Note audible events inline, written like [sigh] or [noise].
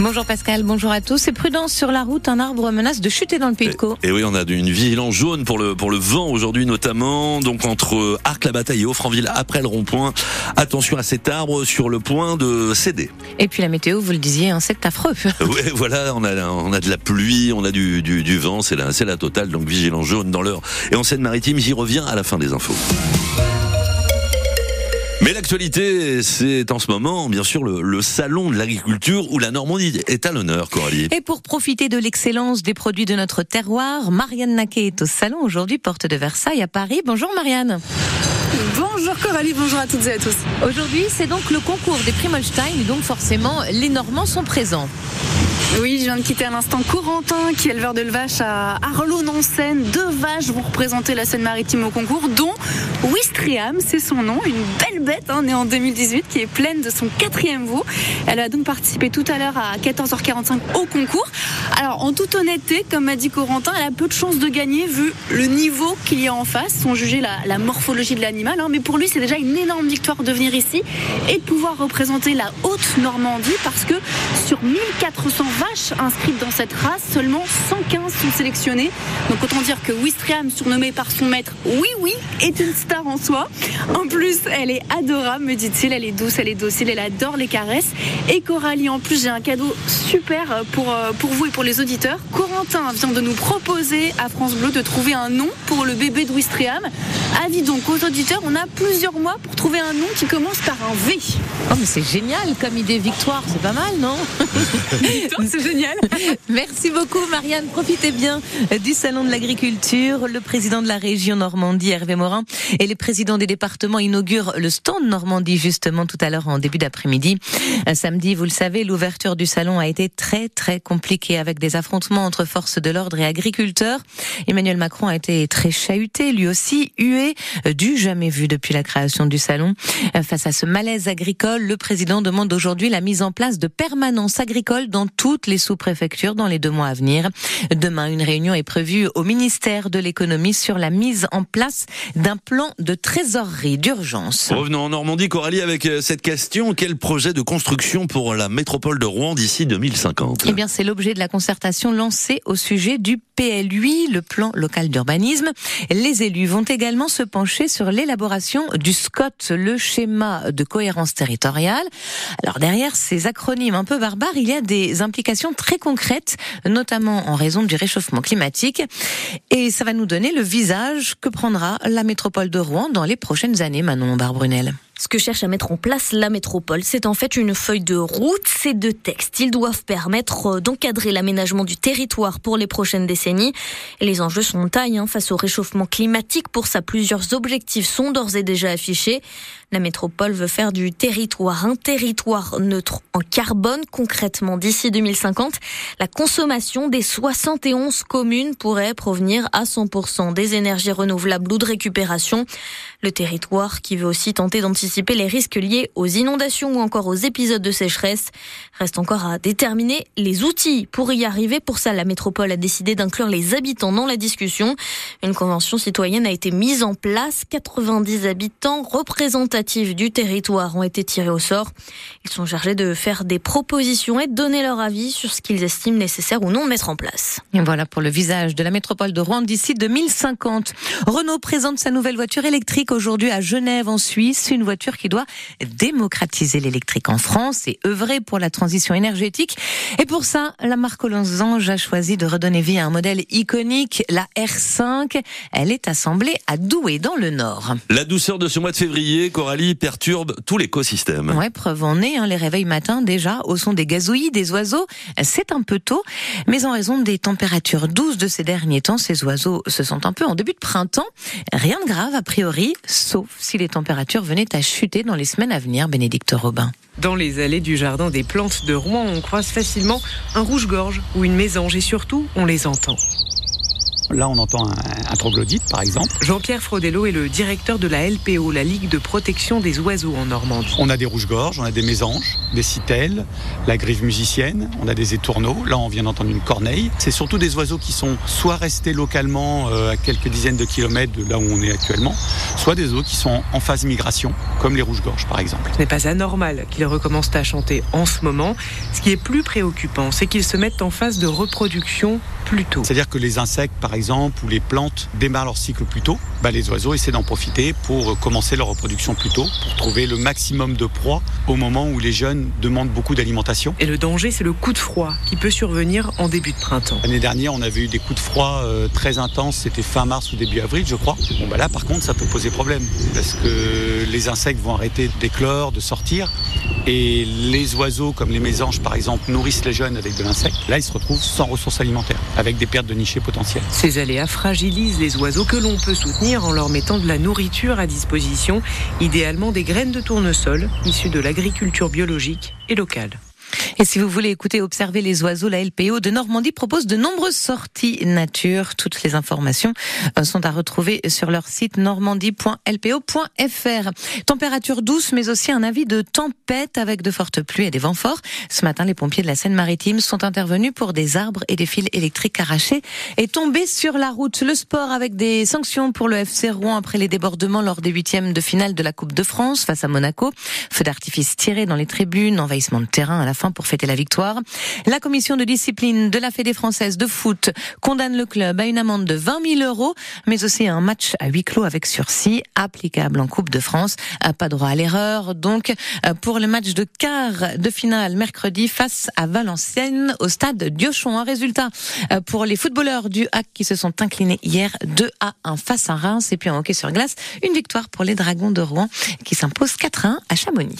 Bonjour Pascal, bonjour à tous. C'est prudence sur la route, un arbre menace de chuter dans le Pays de Caux. Et, oui, on a une vigilance jaune pour le pour le vent aujourd'hui notamment. Donc entre Arc-la-Bataille et Offranville après le rond-point. Attention à cet arbre sur le point de céder. Et puis la météo, vous le disiez, hein, c'est affreux. [laughs] oui, voilà, on a on a de la pluie, on a du du, du vent, c'est la c'est la totale. Donc vigilance jaune dans l'heure. Et en Seine-Maritime, j'y reviens à la fin des infos. Mais l'actualité, c'est en ce moment, bien sûr, le, salon de l'agriculture où la Normandie est à l'honneur, Coralie. Et pour profiter de l'excellence des produits de notre terroir, Marianne Naquet est au salon aujourd'hui, porte de Versailles à Paris. Bonjour Marianne. Bonjour Coralie, bonjour à toutes et à tous. Aujourd'hui, c'est donc le concours des Primolstein, donc forcément, les Normands sont présents. Oui, je viens de quitter à l'instant Corentin, qui est éleveur de vaches à Arlon-en-Seine. Deux vaches vont représenter la Seine-Maritime au concours, dont Wistriam, c'est son nom, une belle bête hein, née en 2018 qui est pleine de son quatrième veau. Elle a donc participé tout à l'heure à 14h45 au concours. Alors en toute honnêteté, comme m'a dit Corentin, elle a peu de chances de gagner vu le niveau qu'il y a en face, sans juger la, morphologie de l'animal. Hein. Mais pour lui, c'est déjà une énorme victoire de venir ici et de pouvoir représenter la haute Normandie parce que sur 1400 vaches inscrites dans cette race, seulement 115 sont sélectionnées. Donc autant dire que Wistriam, surnommé par son maître Oui Oui, est une star en soi. En plus, elle est adorable, me dit-il. Elle est douce, elle est docile, elle adore les caresses. Et Coralie, en plus, j'ai un cadeau super pour, euh, pour vous et pour les auditeurs. Corentin vient de nous proposer à France Bleu de trouver un nom pour le bébé de Wistriam. Avis donc aux auditeurs, on a plusieurs mois pour trouver un nom qui commence par un V. Oh mais c'est génial comme idée victoire, c'est pas mal non? [laughs] [laughs] C'est génial. [laughs] Merci beaucoup Marianne, profitez bien du salon de l'agriculture. Le président de la région Normandie Hervé Morin et les présidents des départements inaugurent le stand Normandie justement tout à l'heure en début d'après-midi. Samedi, vous le savez, l'ouverture du salon a été très très compliquée avec des affrontements entre forces de l'ordre et agriculteurs. Emmanuel Macron a été très chahuté, lui aussi hué, du jamais vu depuis la création du salon. Face à ce malaise agricole, le président demande aujourd'hui la mise en place de permanences agricoles dans toutes les sous-préfectures dans les deux mois à venir. Demain, une réunion est prévue au ministère de l'économie sur la mise en place d'un plan de trésorerie d'urgence. Revenons en Normandie, Coralie, avec euh, cette question. Quel projet de construction pour la métropole de Rouen d'ici 2050 Eh bien, c'est l'objet de la concertation lancée au sujet du PLUI, le plan local d'urbanisme. Les élus vont également se pencher sur l'élaboration du SCOT, le schéma de cohérence territoriale. Alors derrière ces acronymes un peu barbares, il y a des implications très concrètes, notamment en raison du réchauffement climatique. Et ça va nous donner le visage que prendra la métropole de Rouen dans les prochaines années, Manon Barbrunel. Ce que cherche à mettre en place la métropole, c'est en fait une feuille de route. Ces deux textes, ils doivent permettre euh, d'encadrer l'aménagement du territoire pour les prochaines décennies. les enjeux sont taille hein, face au réchauffement climatique. Pour ça, plusieurs objectifs sont d'ores et déjà affichés. La métropole veut faire du territoire un territoire neutre en carbone. Concrètement, d'ici 2050, la consommation des 71 communes pourrait provenir à 100% des énergies renouvelables ou de récupération. Le territoire qui veut aussi tenter d'anticiper les risques liés aux inondations ou encore aux épisodes de sécheresse. Reste encore à déterminer les outils pour y arriver. Pour ça, la métropole a décidé d'inclure les habitants dans la discussion. Une convention citoyenne a été mise en place. 90 habitants représentent du territoire ont été tirés au sort. Ils sont chargés de faire des propositions et de donner leur avis sur ce qu'ils estiment nécessaire ou non de mettre en place. Et voilà pour le visage de la métropole de Rouen d'ici 2050. Renault présente sa nouvelle voiture électrique aujourd'hui à Genève en Suisse, une voiture qui doit démocratiser l'électrique en France et œuvrer pour la transition énergétique. Et pour ça, la marque Losange a choisi de redonner vie à un modèle iconique, la R5. Elle est assemblée à Douai dans le Nord. La douceur de ce mois de février, Coralie perturbe tout l'écosystème. Ouais, preuve en est, hein, les réveils matins déjà au son des gazouillis, des oiseaux, c'est un peu tôt, mais en raison des températures douces de ces derniers temps, ces oiseaux se sentent un peu en début de printemps. Rien de grave a priori, sauf si les températures venaient à chuter dans les semaines à venir, Bénédicte Robin. Dans les allées du jardin des plantes de Rouen, on croise facilement un rouge-gorge ou une mésange et surtout, on les entend. Là, on entend un, un troglodyte, par exemple. Jean-Pierre Frodello est le directeur de la LPO, la Ligue de protection des oiseaux en Normandie. On a des rouges-gorges, on a des mésanges, des citelles, la grive musicienne, on a des étourneaux. Là, on vient d'entendre une corneille. C'est surtout des oiseaux qui sont soit restés localement euh, à quelques dizaines de kilomètres de là où on est actuellement, soit des oiseaux qui sont en phase migration, comme les rouges-gorges, par exemple. Ce n'est pas anormal qu'ils recommencent à chanter en ce moment. Ce qui est plus préoccupant, c'est qu'ils se mettent en phase de reproduction plus tôt. C'est-à-dire que les insectes, par exemple, ou les plantes démarrent leur cycle plus tôt. Bah, les oiseaux essaient d'en profiter pour commencer leur reproduction plus tôt, pour trouver le maximum de proies au moment où les jeunes demandent beaucoup d'alimentation. Et le danger, c'est le coup de froid qui peut survenir en début de printemps. L'année dernière, on avait eu des coups de froid euh, très intenses, c'était fin mars ou début avril, je crois. Bon, bah là, par contre, ça peut poser problème, parce que les insectes vont arrêter d'éclore, de sortir, et les oiseaux, comme les mésanges par exemple, nourrissent les jeunes avec de l'insecte. Là, ils se retrouvent sans ressources alimentaires, avec des pertes de nichés potentielles. Ces aléas fragilisent les oiseaux que l'on peut soutenir en leur mettant de la nourriture à disposition, idéalement des graines de tournesol issues de l'agriculture biologique et locale. Et si vous voulez écouter observer les oiseaux, la LPO de Normandie propose de nombreuses sorties nature. Toutes les informations euh, sont à retrouver sur leur site normandie.lpo.fr. Température douce, mais aussi un avis de tempête avec de fortes pluies et des vents forts. Ce matin, les pompiers de la Seine-Maritime sont intervenus pour des arbres et des fils électriques arrachés et tombés sur la route. Le sport avec des sanctions pour le FC Rouen après les débordements lors des huitièmes de finale de la Coupe de France face à Monaco. Feu d'artifice tiré dans les tribunes, envahissement de terrain à la fin pour fêter la victoire. La commission de discipline de la Fédé française de foot condamne le club à une amende de 20 000 euros, mais aussi à un match à huis clos avec sursis applicable en Coupe de France. Pas droit à l'erreur. Donc, pour le match de quart de finale mercredi face à Valenciennes au stade Diochon. Un résultat pour les footballeurs du HAC qui se sont inclinés hier 2 à 1 face à Reims et puis en hockey sur glace, une victoire pour les Dragons de Rouen qui s'imposent 4 à 1 à Chamonix.